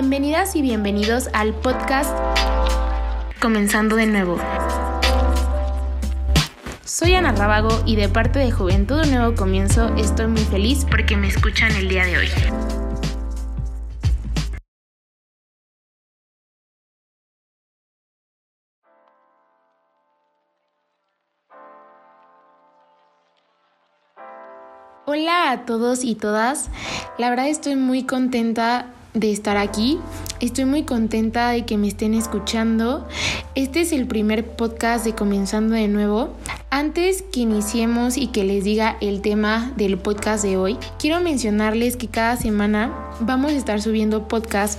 Bienvenidas y bienvenidos al podcast Comenzando de nuevo. Soy Ana Rábago y de parte de Juventud Un Nuevo Comienzo estoy muy feliz porque me escuchan el día de hoy. Hola a todos y todas. La verdad estoy muy contenta de estar aquí. Estoy muy contenta de que me estén escuchando. Este es el primer podcast de Comenzando de nuevo. Antes que iniciemos y que les diga el tema del podcast de hoy, quiero mencionarles que cada semana vamos a estar subiendo podcasts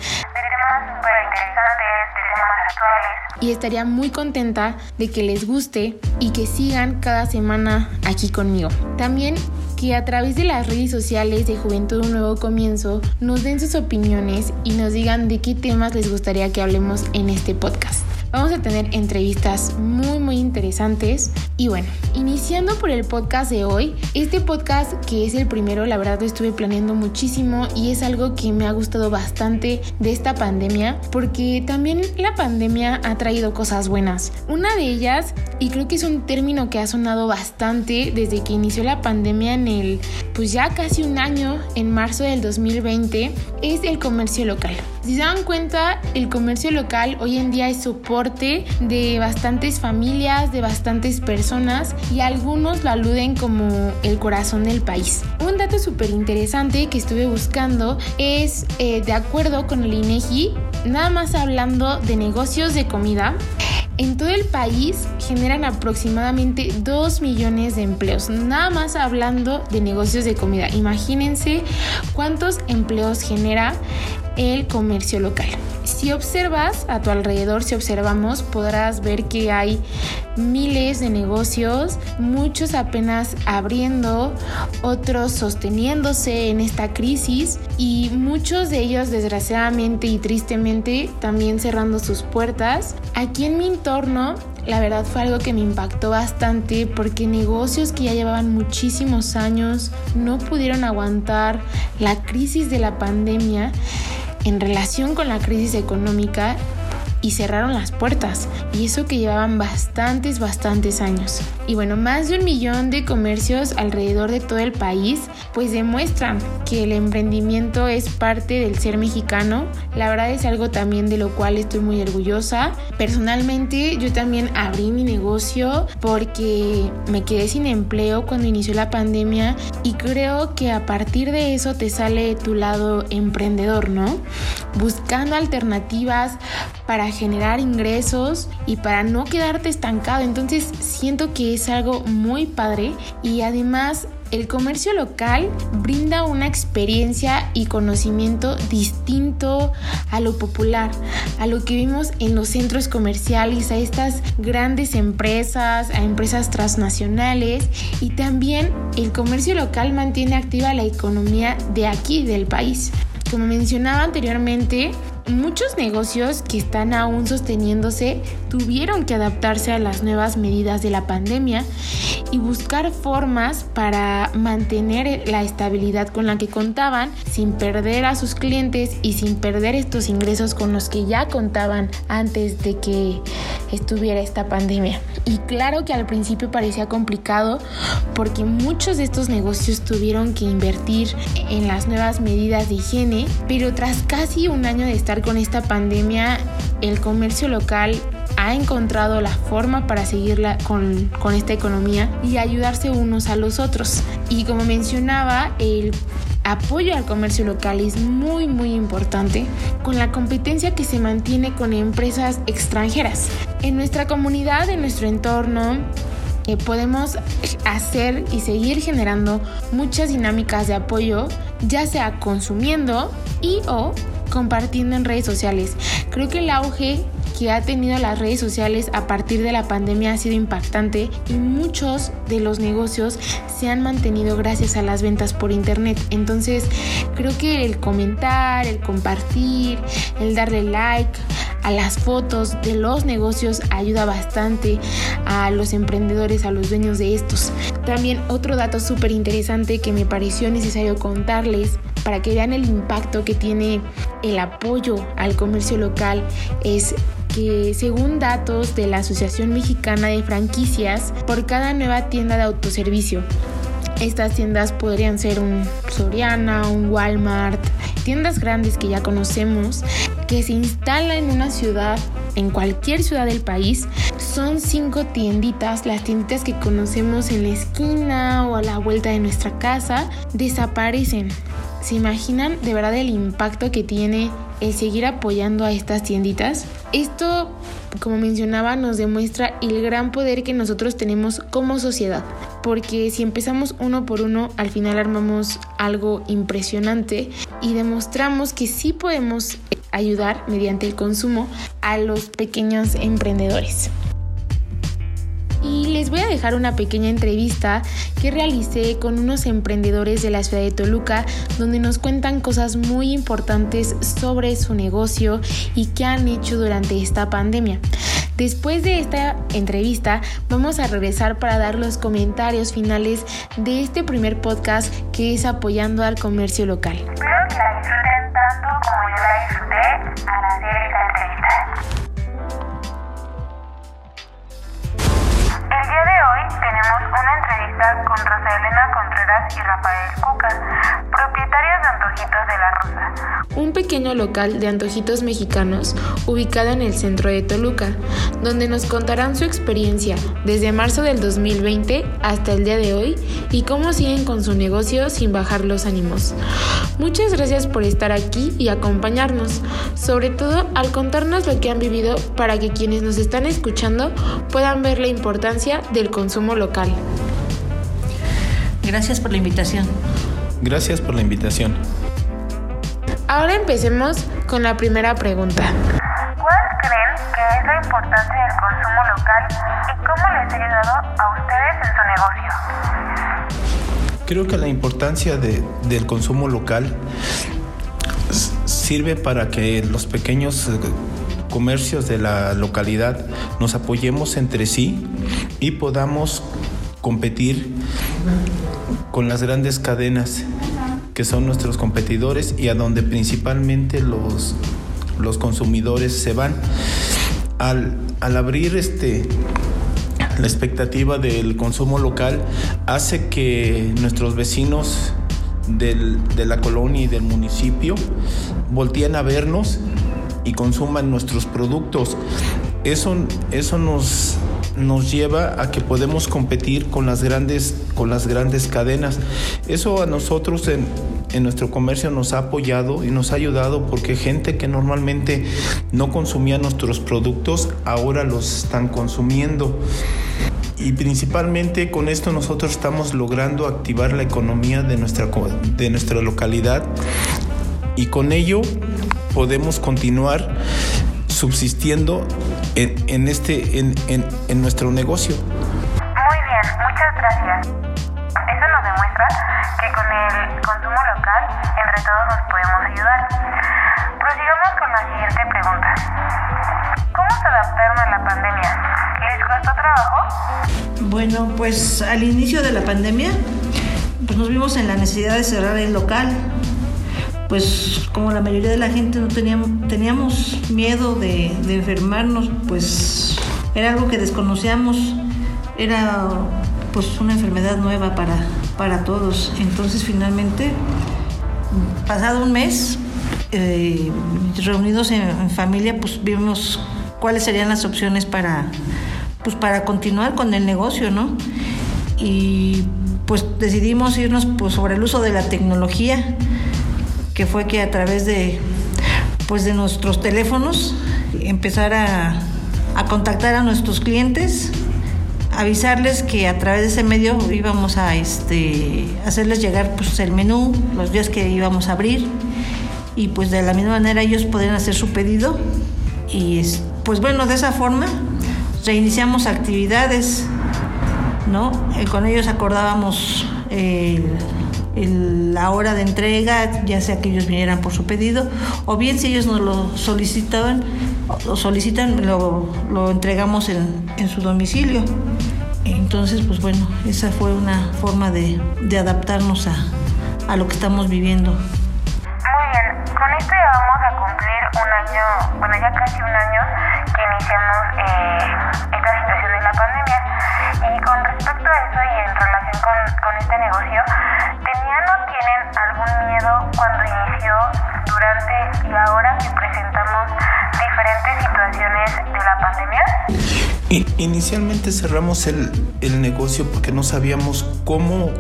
y estaría muy contenta de que les guste y que sigan cada semana aquí conmigo. También que a través de las redes sociales de Juventud Un Nuevo Comienzo nos den sus opiniones y nos digan de qué temas les gustaría que hablemos en este podcast. Vamos a tener entrevistas muy muy interesantes y bueno, iniciando por el podcast de hoy, este podcast que es el primero, la verdad lo estuve planeando muchísimo y es algo que me ha gustado bastante de esta pandemia porque también la pandemia ha traído cosas buenas. Una de ellas, y creo que es un término que ha sonado bastante desde que inició la pandemia en el, pues ya casi un año, en marzo del 2020, es el comercio local. Si se dan cuenta, el comercio local hoy en día es soporte de bastantes familias, de bastantes personas y algunos lo aluden como el corazón del país. Un dato súper interesante que estuve buscando es, eh, de acuerdo con el INEGI, nada más hablando de negocios de comida, en todo el país generan aproximadamente 2 millones de empleos, nada más hablando de negocios de comida. Imagínense cuántos empleos genera el comercio local. Si observas a tu alrededor, si observamos, podrás ver que hay miles de negocios, muchos apenas abriendo, otros sosteniéndose en esta crisis y muchos de ellos desgraciadamente y tristemente también cerrando sus puertas. Aquí en mi entorno la verdad fue algo que me impactó bastante porque negocios que ya llevaban muchísimos años no pudieron aguantar la crisis de la pandemia en relación con la crisis económica y cerraron las puertas. Y eso que llevaban bastantes, bastantes años. Y bueno, más de un millón de comercios alrededor de todo el país, pues demuestran que el emprendimiento es parte del ser mexicano. La verdad es algo también de lo cual estoy muy orgullosa. Personalmente yo también abrí mi negocio porque me quedé sin empleo cuando inició la pandemia y creo que a partir de eso te sale tu lado emprendedor, ¿no? Buscando alternativas para generar ingresos y para no quedarte estancado. Entonces siento que es algo muy padre y además el comercio local brinda una experiencia y conocimiento distinto a lo popular, a lo que vimos en los centros comerciales, a estas grandes empresas, a empresas transnacionales y también el comercio local mantiene activa la economía de aquí, del país. Como mencionaba anteriormente, muchos negocios que están aún sosteniéndose tuvieron que adaptarse a las nuevas medidas de la pandemia y buscar formas para mantener la estabilidad con la que contaban sin perder a sus clientes y sin perder estos ingresos con los que ya contaban antes de que estuviera esta pandemia. Y claro que al principio parecía complicado porque muchos de estos negocios tuvieron que invertir en las nuevas medidas de higiene, pero tras casi un año de estar con esta pandemia, el comercio local ha encontrado la forma para seguirla con, con esta economía y ayudarse unos a los otros. Y como mencionaba, el apoyo al comercio local es muy muy importante con la competencia que se mantiene con empresas extranjeras. En nuestra comunidad, en nuestro entorno, eh, podemos hacer y seguir generando muchas dinámicas de apoyo, ya sea consumiendo y o compartiendo en redes sociales. Creo que el auge que ha tenido las redes sociales a partir de la pandemia ha sido impactante y muchos de los negocios se han mantenido gracias a las ventas por internet. Entonces creo que el comentar, el compartir, el darle like a las fotos de los negocios ayuda bastante a los emprendedores, a los dueños de estos. También otro dato súper interesante que me pareció necesario contarles para que vean el impacto que tiene el apoyo al comercio local es que según datos de la Asociación Mexicana de Franquicias, por cada nueva tienda de autoservicio, estas tiendas podrían ser un Soriana, un Walmart, tiendas grandes que ya conocemos, que se instalan en una ciudad, en cualquier ciudad del país. Son cinco tienditas, las tienditas que conocemos en la esquina o a la vuelta de nuestra casa, desaparecen. ¿Se imaginan de verdad el impacto que tiene el seguir apoyando a estas tienditas? Esto, como mencionaba, nos demuestra el gran poder que nosotros tenemos como sociedad, porque si empezamos uno por uno, al final armamos algo impresionante y demostramos que sí podemos ayudar mediante el consumo a los pequeños emprendedores. Y les voy a dejar una pequeña entrevista que realicé con unos emprendedores de la ciudad de Toluca donde nos cuentan cosas muy importantes sobre su negocio y qué han hecho durante esta pandemia. Después de esta entrevista vamos a regresar para dar los comentarios finales de este primer podcast que es apoyando al comercio local. Con Rosa Elena Contreras y Rafael Cuca, propietarios de Antojitos de la Rosa. Un pequeño local de antojitos mexicanos ubicado en el centro de Toluca, donde nos contarán su experiencia desde marzo del 2020 hasta el día de hoy y cómo siguen con su negocio sin bajar los ánimos. Muchas gracias por estar aquí y acompañarnos, sobre todo al contarnos lo que han vivido para que quienes nos están escuchando puedan ver la importancia del consumo local. Gracias por la invitación. Gracias por la invitación. Ahora empecemos con la primera pregunta. ¿Cuál creen que es la importancia del consumo local y cómo les ha ayudado a ustedes en su negocio? Creo que la importancia de- del consumo local sirve para que los pequeños eh, comercios de la localidad nos apoyemos entre sí y podamos competir con las grandes cadenas que son nuestros competidores y a donde principalmente los, los consumidores se van. Al, al abrir este, la expectativa del consumo local hace que nuestros vecinos del- de la colonia y del municipio volteen a vernos y consuman nuestros productos. Eso, eso nos, nos lleva a que podemos competir con las grandes, con las grandes cadenas. Eso a nosotros en, en nuestro comercio nos ha apoyado y nos ha ayudado porque gente que normalmente no consumía nuestros productos ahora los están consumiendo. Y principalmente con esto nosotros estamos logrando activar la economía de nuestra, de nuestra localidad y con ello podemos continuar subsistiendo en, en este, en, en- en nuestro negocio. Muy bien, muchas gracias. Eso nos demuestra que con el consumo local entre todos nos podemos ayudar. Prosigamos con la siguiente pregunta. ¿Cómo se adaptaron a la pandemia? ¿Les costó trabajo? Bueno, pues al inicio de la pandemia, pues nos vimos en la necesidad de cerrar el local. Pues como la mayoría de la gente no teníamos, teníamos miedo de, enfermarnos, pues era algo que desconocíamos, era pues una enfermedad nueva para, para todos. Entonces finalmente, pasado un mes, eh, reunidos en, en familia, pues vimos cuáles serían las opciones para, pues para continuar con el negocio, ¿no? Y pues decidimos irnos pues, sobre el uso de la tecnología, que fue que a través de, pues, de nuestros teléfonos empezar a, a contactar a nuestros clientes, avisarles que a través de ese medio íbamos a este, hacerles llegar pues, el menú, los días que íbamos a abrir y pues de la misma manera ellos podían hacer su pedido y es- pues bueno, de esa forma reiniciamos actividades, ¿no? Eh, con ellos acordábamos el- el, la hora de entrega, ya sea que ellos vinieran por su pedido, o bien si ellos nos lo solicitaban, lo solicitan, lo, lo entregamos en, en, su domicilio. Entonces, pues bueno, esa fue una forma de, de adaptarnos a, a lo que estamos viviendo. Muy bien, con esto ya vamos a cumplir un año, bueno ya casi un año que iniciamos eh, esta situación de la pandemia. Y con respecto a eso y en con este negocio, ¿tenían o tienen algún miedo cuando inició, durante y ahora que presentamos diferentes situaciones de la pandemia? Inicialmente cerramos el, el negocio porque no sabíamos cómo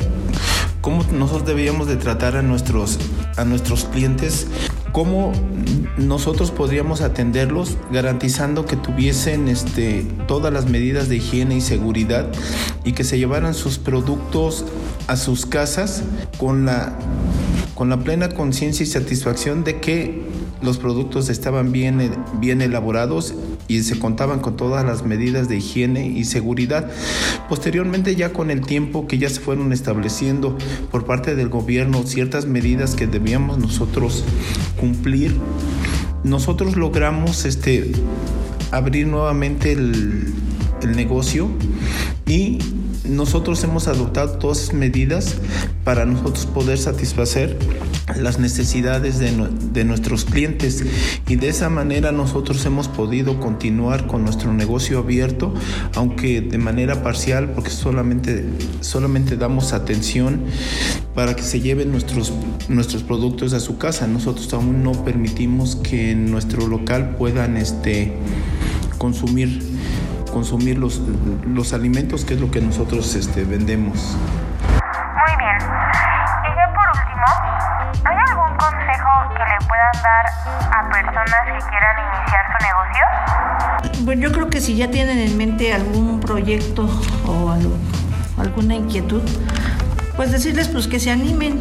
cómo nosotros debíamos de tratar a nuestros, a nuestros clientes, cómo nosotros podríamos atenderlos garantizando que tuviesen este, todas las medidas de higiene y seguridad y que se llevaran sus productos a sus casas con la, plena conciencia y satisfacción de que los productos estaban bien, bien elaborados y se contaban con todas las medidas de higiene y seguridad. Posteriormente, ya con el tiempo que ya se fueron estableciendo por parte del gobierno ciertas medidas que debíamos nosotros cumplir, nosotros logramos este, abrir nuevamente el, el negocio y nosotros hemos adoptado todas esas medidas para nosotros poder satisfacer las necesidades de, de, nuestros clientes. Y de esa manera nosotros hemos podido continuar con nuestro negocio abierto aunque de manera parcial porque solamente solamente damos atención para que se lleven nuestros nuestros productos a su casa. Nosotros aún no permitimos que en nuestro local puedan este consumir consumir los, los alimentos, que es lo que nosotros este, vendemos. Muy bien. Y ya por último, ¿hay algún consejo que le puedan dar a personas que quieran iniciar su negocio? Bueno, yo creo que si ya tienen en mente algún proyecto o algo, alguna inquietud, pues decirles pues que se animen,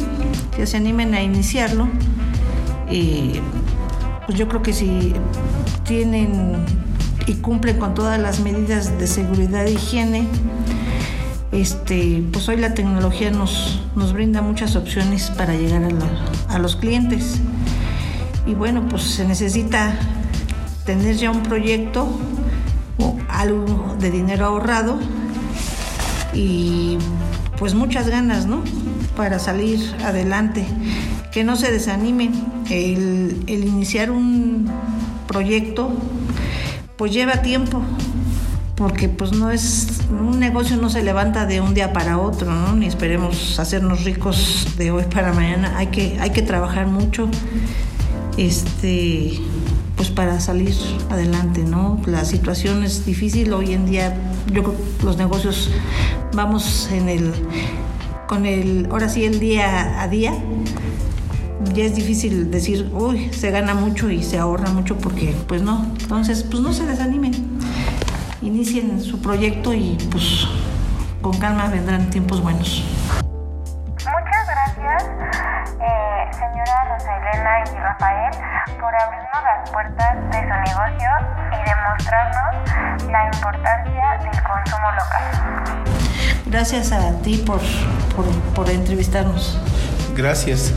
que se animen a iniciarlo. Y pues yo creo que si tienen y cumplen con todas las medidas de seguridad e higiene. Este, pues hoy la tecnología nos, nos brinda muchas opciones para llegar a, a los clientes. Y bueno, pues se necesita tener ya un proyecto o algo de dinero ahorrado y pues muchas ganas, ¿no? Para salir adelante. Que no se desanimen. El iniciar un proyecto pues lleva tiempo, porque pues no es, un negocio no se levanta de un día para otro, ¿no? Ni esperemos hacernos ricos de hoy para mañana, hay que, hay que trabajar mucho, este, pues para salir adelante, ¿no? La situación es difícil, hoy en día yo creo que los negocios vamos en el, con el, ahora sí el día a día, ya es difícil decir, uy, se gana mucho y se ahorra mucho porque pues no. Entonces, pues no se desanimen. Inicien su proyecto y pues con calma vendrán tiempos buenos. Muchas gracias, eh, señora Rosa Elena y Rafael, por abrirnos las puertas de su negocio y demostrarnos la importancia del consumo local. Gracias a ti por, por, por entrevistarnos. Gracias.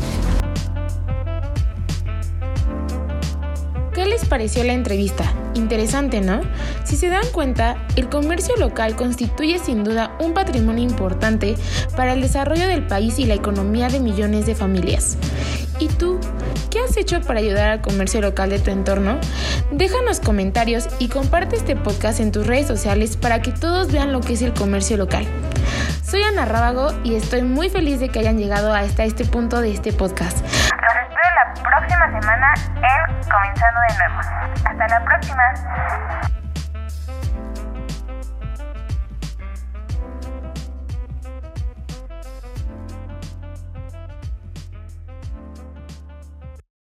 Pareció la entrevista? Interesante, ¿no? Si se dan cuenta, el comercio local constituye sin duda un patrimonio importante para el desarrollo del país y la economía de millones de familias. ¿Y tú? ¿Qué has hecho para ayudar al comercio local de tu entorno? Déjanos comentarios y comparte este podcast en tus redes sociales para que todos vean lo que es el comercio local. Soy Ana Rábago y estoy muy feliz de que hayan llegado hasta este punto de este podcast. Los espero la próxima semana en Comenzando de nuevo. Hasta la próxima.